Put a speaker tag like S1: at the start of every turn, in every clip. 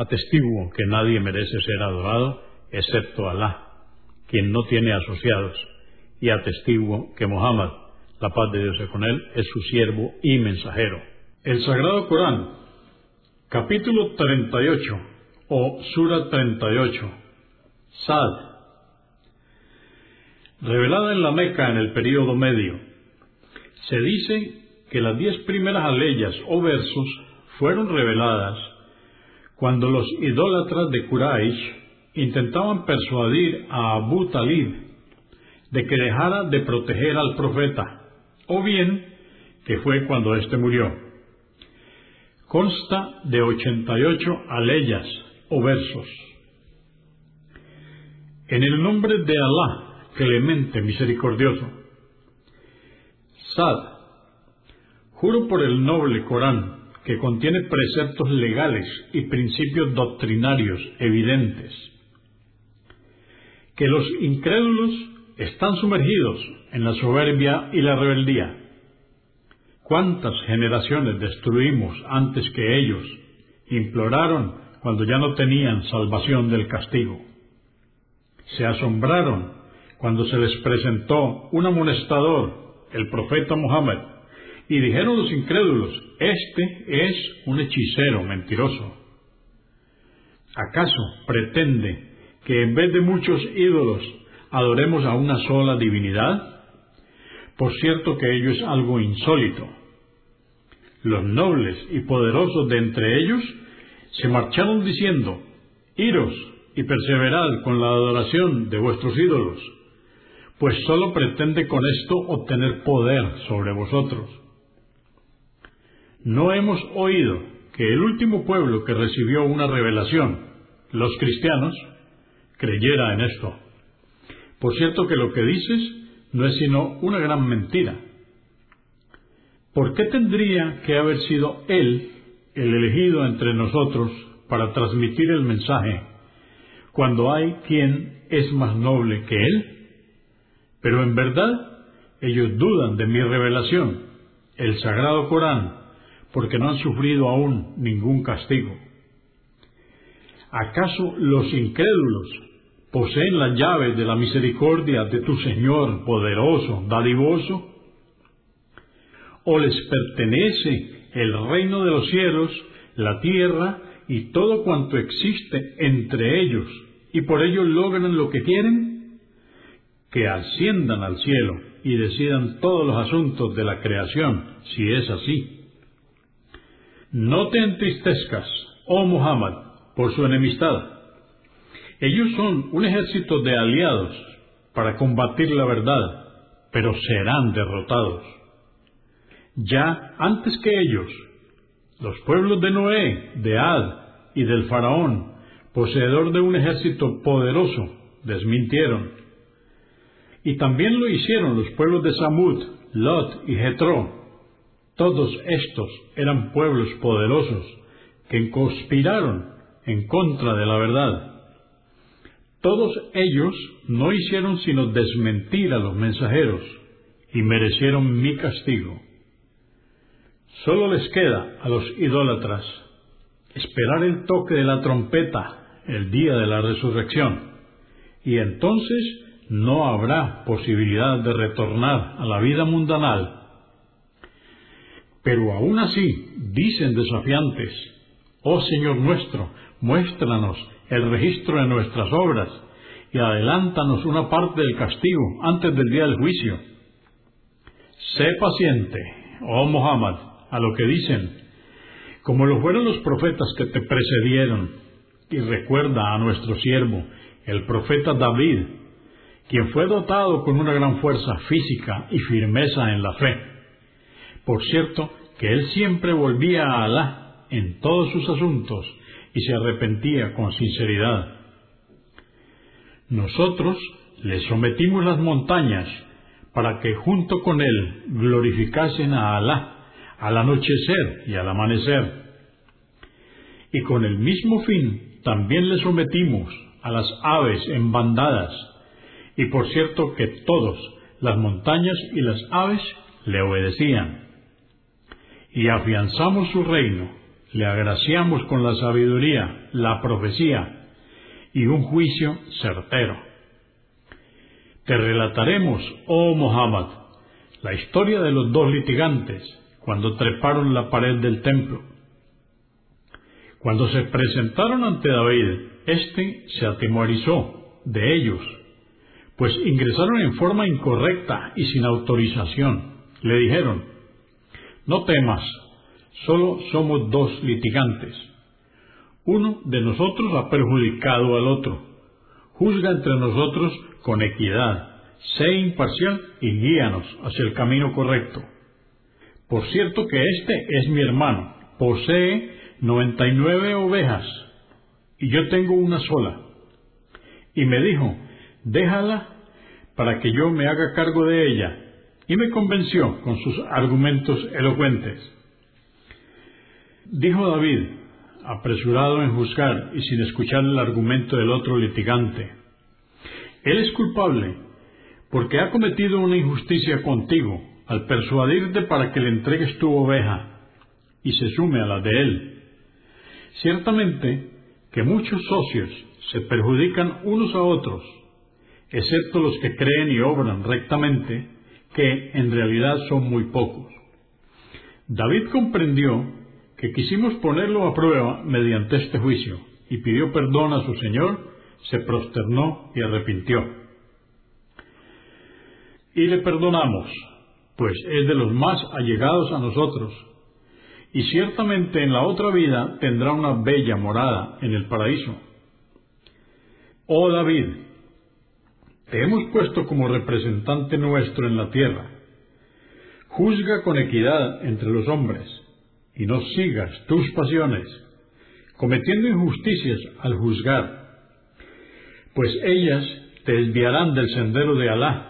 S1: Atestiguo que nadie merece ser adorado excepto Alá, quien no tiene asociados, y atestiguo que Muhammad, la paz de Dios es con él, es su siervo y mensajero. El Sagrado Corán, capítulo 38 o Sura 38, Sad, revelada en la Meca en el período medio. Se dice que las diez primeras aleyas o versos fueron reveladas cuando los idólatras de Quraysh intentaban persuadir a Abu Talib de que dejara de proteger al profeta, o bien que fue cuando éste murió. Consta de 88 aleyas o versos. En el nombre de Alá, clemente, misericordioso. Sad, juro por el noble Corán, que contiene preceptos legales y principios doctrinarios evidentes, que los incrédulos están sumergidos en la soberbia y la rebeldía. ¿Cuántas generaciones destruimos antes que ellos imploraron cuando ya no tenían salvación del castigo? Se asombraron cuando se les presentó un amonestador, el profeta Muhammad, y dijeron los incrédulos, este es un hechicero mentiroso. ¿Acaso pretende que en vez de muchos ídolos adoremos a una sola divinidad? Por cierto que ello es algo insólito. Los nobles y poderosos de entre ellos se marcharon diciendo, iros y perseverad con la adoración de vuestros ídolos, pues sólo pretende con esto obtener poder sobre vosotros. No hemos oído que el último pueblo que recibió una revelación, los cristianos, creyera en esto. Por cierto que lo que dices no es sino una gran mentira. ¿Por qué tendría que haber sido Él el elegido entre nosotros para transmitir el mensaje cuando hay quien es más noble que Él? Pero en verdad ellos dudan de mi revelación, el Sagrado Corán, porque no han sufrido aún ningún castigo. ¿Acaso los incrédulos poseen las llaves de la misericordia de tu Señor poderoso, dadivoso? ¿O les pertenece el reino de los cielos, la tierra y todo cuanto existe entre ellos, y por ello logran lo que quieren? Que asciendan al cielo y decidan todos los asuntos de la creación, si es así no te entristezcas, oh Muhammad, por su enemistad. Ellos son un ejército de aliados para combatir la verdad, pero serán derrotados. Ya antes que ellos, los pueblos de Noé, de Ad y del faraón, poseedor de un ejército poderoso, desmintieron. Y también lo hicieron los pueblos de Samud, Lot y Jetro, todos estos eran pueblos poderosos que conspiraron en contra de la verdad. Todos ellos no hicieron sino desmentir a los mensajeros y merecieron mi castigo. Solo les queda a los idólatras esperar el toque de la trompeta el día de la resurrección, y entonces no habrá posibilidad de retornar a la vida mundanal pero aún así dicen desafiantes, Oh Señor nuestro, muéstranos el registro de nuestras obras y adelántanos una parte del castigo antes del día del juicio. Sé paciente, oh Muhammad, a lo que dicen, como lo fueron los profetas que te precedieron, y recuerda a nuestro siervo, el profeta David, quien fue dotado con una gran fuerza física y firmeza en la fe. Por cierto, que él siempre volvía a Alá en todos sus asuntos y se arrepentía con sinceridad. Nosotros le sometimos las montañas para que junto con él glorificasen a Alá al anochecer y al amanecer. Y con el mismo fin también le sometimos a las aves en bandadas, y por cierto que todos, las montañas y las aves, le obedecían. Y afianzamos su reino, le agraciamos con la sabiduría, la profecía y un juicio certero. Te relataremos, oh Muhammad, la historia de los dos litigantes cuando treparon la pared del templo. Cuando se presentaron ante David, éste se atemorizó de ellos, pues ingresaron en forma incorrecta y sin autorización. Le dijeron, no temas, solo somos dos litigantes. Uno de nosotros ha perjudicado al otro. Juzga entre nosotros con equidad, sé imparcial y guíanos hacia el camino correcto. Por cierto que este es mi hermano, posee noventa y nueve ovejas, y yo tengo una sola. Y me dijo, déjala para que yo me haga cargo de ella, y me convenció con sus argumentos elocuentes. Dijo David, apresurado en juzgar y sin escuchar el argumento del otro litigante, Él es culpable porque ha cometido una injusticia contigo al persuadirte para que le entregues tu oveja y se sume a la de él. Ciertamente que muchos socios se perjudican unos a otros, excepto los que creen y obran rectamente, que en realidad son muy pocos. David comprendió que quisimos ponerlo a prueba mediante este juicio, y pidió perdón a su Señor, se prosternó y arrepintió. Y le perdonamos, pues es de los más allegados a nosotros, y ciertamente en la otra vida tendrá una bella morada en el paraíso. Oh David, te hemos puesto como representante nuestro en la tierra. Juzga con equidad entre los hombres, y no sigas tus pasiones, cometiendo injusticias al juzgar, pues ellas te desviarán del sendero de Alá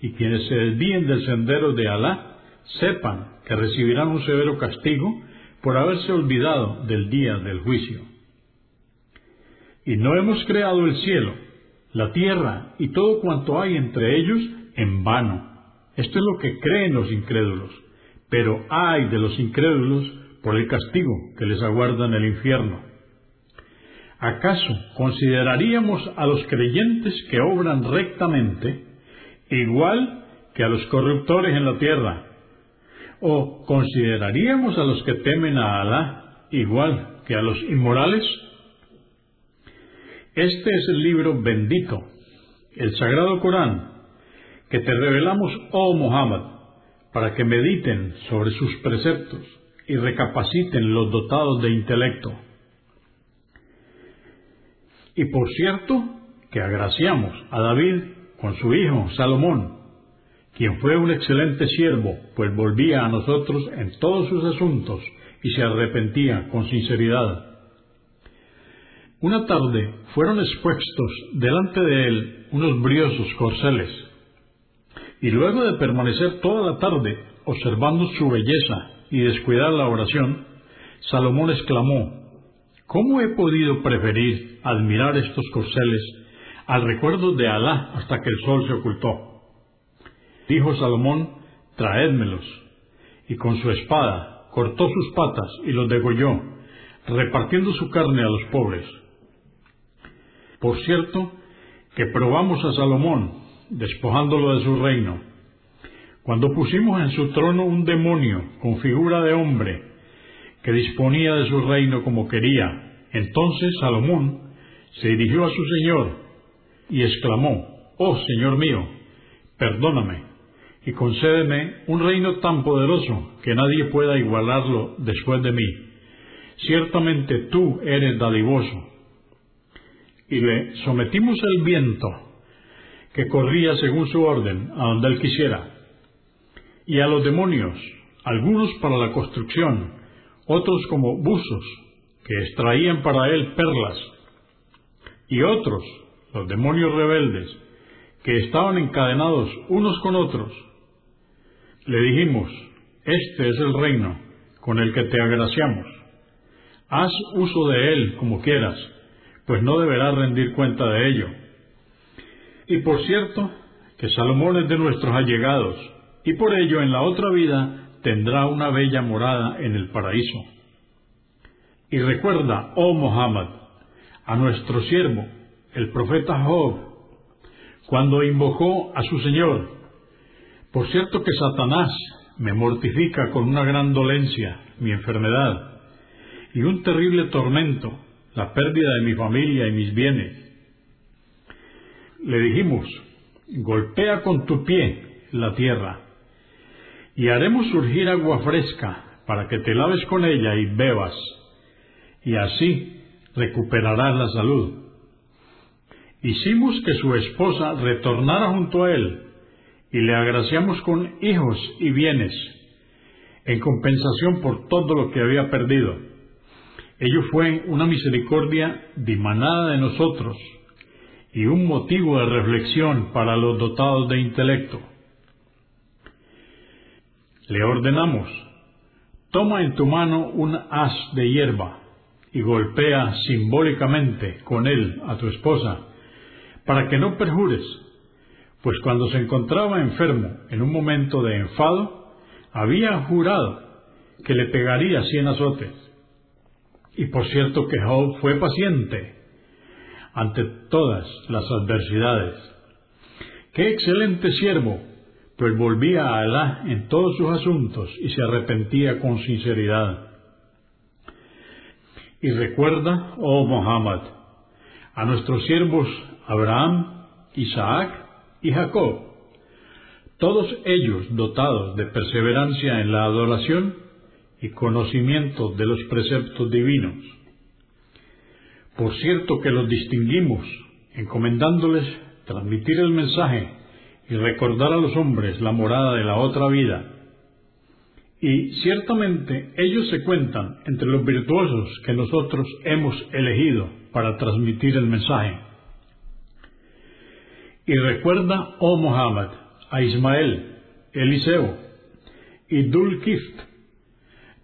S1: y quienes se desvíen del sendero de Alá sepan que recibirán un severo castigo por haberse olvidado del día del juicio. Y no hemos creado el cielo, la tierra y todo cuanto hay entre ellos en vano. Esto es lo que creen los incrédulos, pero hay de los incrédulos por el castigo que les aguarda en el infierno. ¿Acaso consideraríamos a los creyentes que obran rectamente igual que a los corruptores en la tierra? ¿O consideraríamos a los que temen a Alá igual que a los inmorales? Este es el libro bendito, el Sagrado Corán, que te revelamos, oh Muhammad, para que mediten sobre sus preceptos y recapaciten los dotados de intelecto. Y por cierto, que agraciamos a David con su hijo Salomón, quien fue un excelente siervo, pues volvía a nosotros en todos sus asuntos y se arrepentía con sinceridad. Una tarde fueron expuestos delante de él unos briosos corceles, y luego de permanecer toda la tarde observando su belleza y descuidar la oración, Salomón exclamó, ¿Cómo he podido preferir admirar estos corceles al recuerdo de Alá hasta que el sol se ocultó. Dijo Salomón, traédmelos. Y con su espada cortó sus patas y los degolló, repartiendo su carne a los pobres. Por cierto, que probamos a Salomón, despojándolo de su reino, cuando pusimos en su trono un demonio con figura de hombre, que disponía de su reino como quería, entonces Salomón se dirigió a su Señor y exclamó, Oh Señor mío, perdóname y concédeme un reino tan poderoso que nadie pueda igualarlo después de mí. Ciertamente tú eres dadivoso. Y le sometimos el viento, que corría según su orden, a donde él quisiera, y a los demonios, algunos para la construcción, otros como buzos, que extraían para él perlas, y otros, los demonios rebeldes, que estaban encadenados unos con otros. Le dijimos, este es el reino con el que te agraciamos. Haz uso de él como quieras, pues no deberás rendir cuenta de ello. Y por cierto, que Salomón es de nuestros allegados, y por ello en la otra vida tendrá una bella morada en el paraíso. Y recuerda, oh Muhammad, a nuestro siervo, el profeta Job, cuando invocó a su Señor. Por cierto que Satanás me mortifica con una gran dolencia, mi enfermedad, y un terrible tormento, la pérdida de mi familia y mis bienes. Le dijimos, golpea con tu pie la tierra, y haremos surgir agua fresca para que te laves con ella y bebas, y así recuperarás la salud. Hicimos que su esposa retornara junto a él, y le agraciamos con hijos y bienes, en compensación por todo lo que había perdido. Ello fue una misericordia dimanada de nosotros y un motivo de reflexión para los dotados de intelecto. Le ordenamos, toma en tu mano un haz de hierba y golpea simbólicamente con él a tu esposa, para que no perjures, pues cuando se encontraba enfermo en un momento de enfado, había jurado que le pegaría cien azotes. Y por cierto que Job fue paciente ante todas las adversidades. ¡Qué excelente siervo! Pues volvía a Alá en todos sus asuntos y se arrepentía con sinceridad. Y recuerda, oh Muhammad, a nuestros siervos Abraham, Isaac y Jacob, todos ellos dotados de perseverancia en la adoración y conocimiento de los preceptos divinos. Por cierto que los distinguimos, encomendándoles transmitir el mensaje y recordar a los hombres la morada de la otra vida. Y ciertamente ellos se cuentan entre los virtuosos que nosotros hemos elegido para transmitir el mensaje. Y recuerda, oh Muhammad, a Ismael, Eliseo y Dulkift.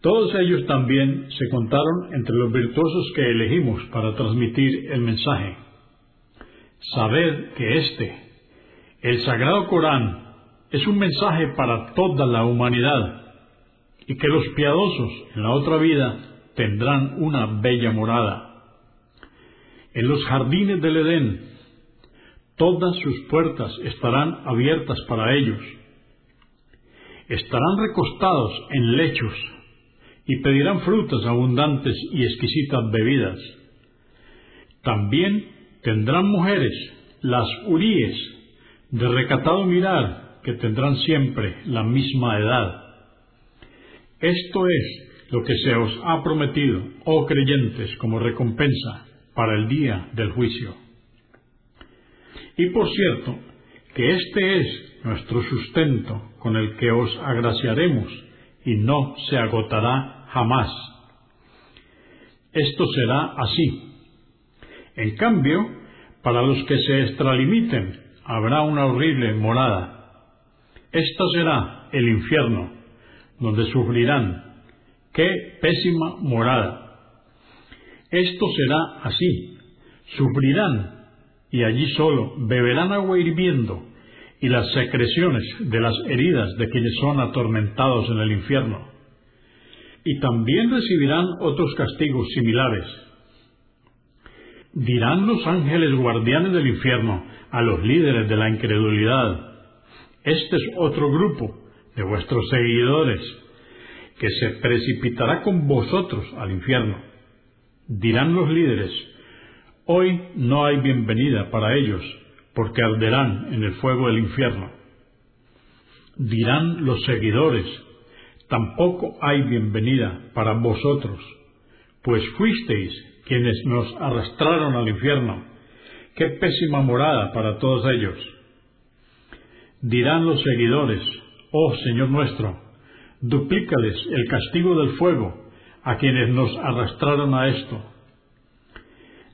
S1: Todos ellos también se contaron entre los virtuosos que elegimos para transmitir el mensaje. Sabed que este, el Sagrado Corán es un mensaje para toda la humanidad y que los piadosos en la otra vida tendrán una bella morada. En los jardines del Edén, todas sus puertas estarán abiertas para ellos. Estarán recostados en lechos y pedirán frutas abundantes y exquisitas bebidas. También tendrán mujeres, las uríes, de recatado mirar que tendrán siempre la misma edad. Esto es lo que se os ha prometido, oh creyentes, como recompensa para el día del juicio. Y por cierto, que este es nuestro sustento con el que os agraciaremos y no se agotará jamás. Esto será así. En cambio, para los que se extralimiten habrá una horrible morada. Esto será el infierno, donde sufrirán. ¡Qué pésima morada! Esto será así. Sufrirán y allí solo beberán agua hirviendo y las secreciones de las heridas de quienes son atormentados en el infierno. Y también recibirán otros castigos similares. Dirán los ángeles guardianes del infierno, a los líderes de la incredulidad. Este es otro grupo de vuestros seguidores que se precipitará con vosotros al infierno. Dirán los líderes, Hoy no hay bienvenida para ellos, porque arderán en el fuego del infierno. Dirán los seguidores, tampoco hay bienvenida para vosotros, pues fuisteis quienes nos arrastraron al infierno. Qué pésima morada para todos ellos. Dirán los seguidores, oh Señor nuestro, duplícales el castigo del fuego a quienes nos arrastraron a esto.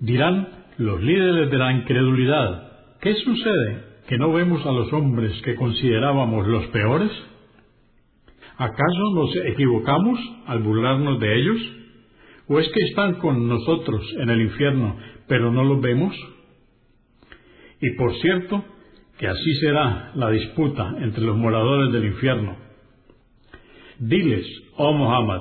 S1: Dirán los líderes de la incredulidad, ¿qué sucede que no vemos a los hombres que considerábamos los peores? ¿Acaso nos equivocamos al burlarnos de ellos? ¿O es que están con nosotros en el infierno, pero no los vemos? Y por cierto, que así será la disputa entre los moradores del infierno. Diles, oh Muhammad,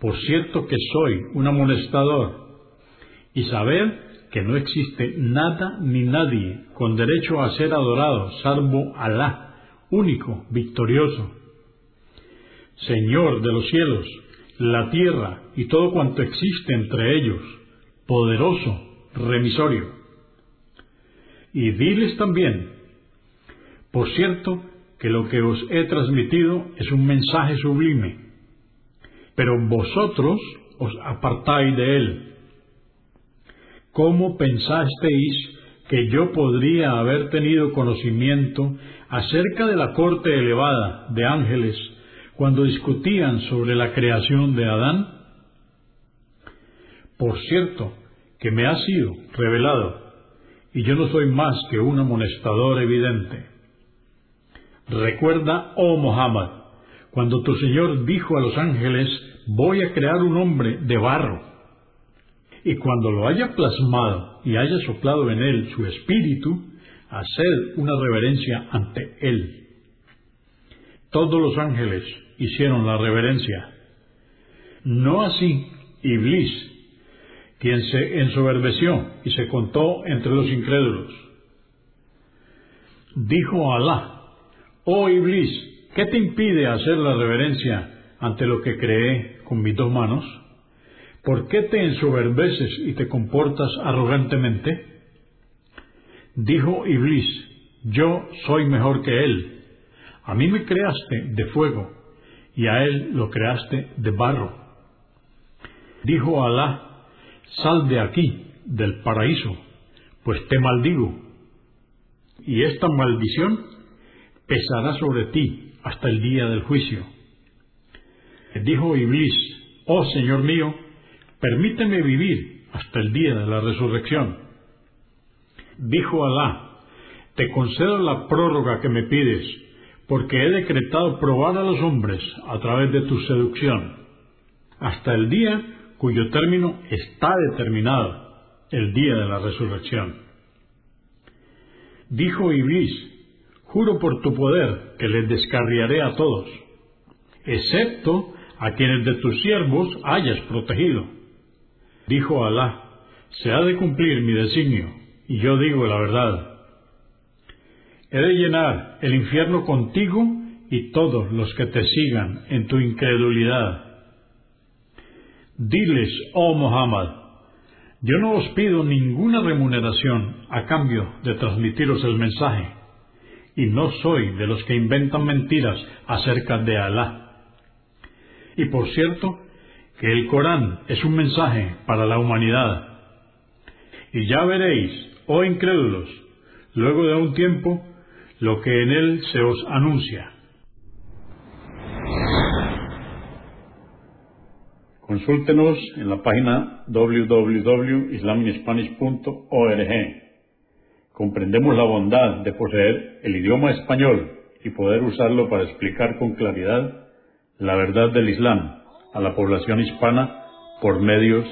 S1: por cierto que soy un amonestador, y saber que no existe nada ni nadie con derecho a ser adorado, salvo Alá, único, victorioso, Señor de los cielos, la tierra y todo cuanto existe entre ellos, poderoso, remisorio. Y diles también, por cierto, que lo que os he transmitido es un mensaje sublime, pero vosotros os apartáis de él. ¿Cómo pensasteis que yo podría haber tenido conocimiento acerca de la corte elevada de ángeles cuando discutían sobre la creación de Adán? Por cierto, que me ha sido revelado, y yo no soy más que un amonestador evidente. Recuerda, oh Muhammad, cuando tu Señor dijo a los ángeles, voy a crear un hombre de barro, y cuando lo haya plasmado y haya soplado en él su espíritu, haced una reverencia ante él. Todos los ángeles hicieron la reverencia. No así Iblis, quien se ensoberbeció y se contó entre los incrédulos. Dijo Alá, oh Iblis, ¿qué te impide hacer la reverencia ante lo que creé con mis dos manos? ¿Por qué te ensoberbeces y te comportas arrogantemente? Dijo Iblis, yo soy mejor que él. A mí me creaste de fuego y a él lo creaste de barro. Dijo Alá, sal de aquí, del paraíso, pues te maldigo. Y esta maldición pesará sobre ti hasta el día del juicio. Dijo Iblis, oh Señor mío, permíteme vivir hasta el día de la resurrección. Dijo Alá, te concedo la prórroga que me pides, porque he decretado probar a los hombres a través de tu seducción, hasta el día cuyo término está determinado, el día de la resurrección. Dijo Iblis, juro por tu poder que les descarriaré a todos, excepto a quienes de tus siervos hayas protegido Dijo Alá, se ha de cumplir mi designio, y yo digo la verdad. He de llenar el infierno contigo y todos los que te sigan en tu incredulidad. Diles, oh Muhammad, yo no os pido ninguna remuneración a cambio de transmitiros el mensaje, y no soy de los que inventan mentiras acerca de Alá. Y por cierto, que el Corán es un mensaje para la humanidad. Y ya veréis, oh incrédulos, luego de un tiempo, lo que en él se os anuncia. Consúltenos en la página www.islaminspanish.org. Comprendemos la bondad de poseer el idioma español y poder usarlo para explicar con claridad la verdad del Islam a la población hispana por medios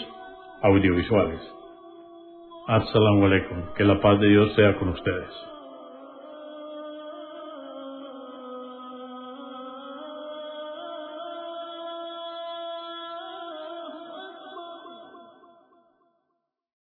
S1: audiovisuales. Assalamu alaikum. Que la paz de Dios sea con ustedes.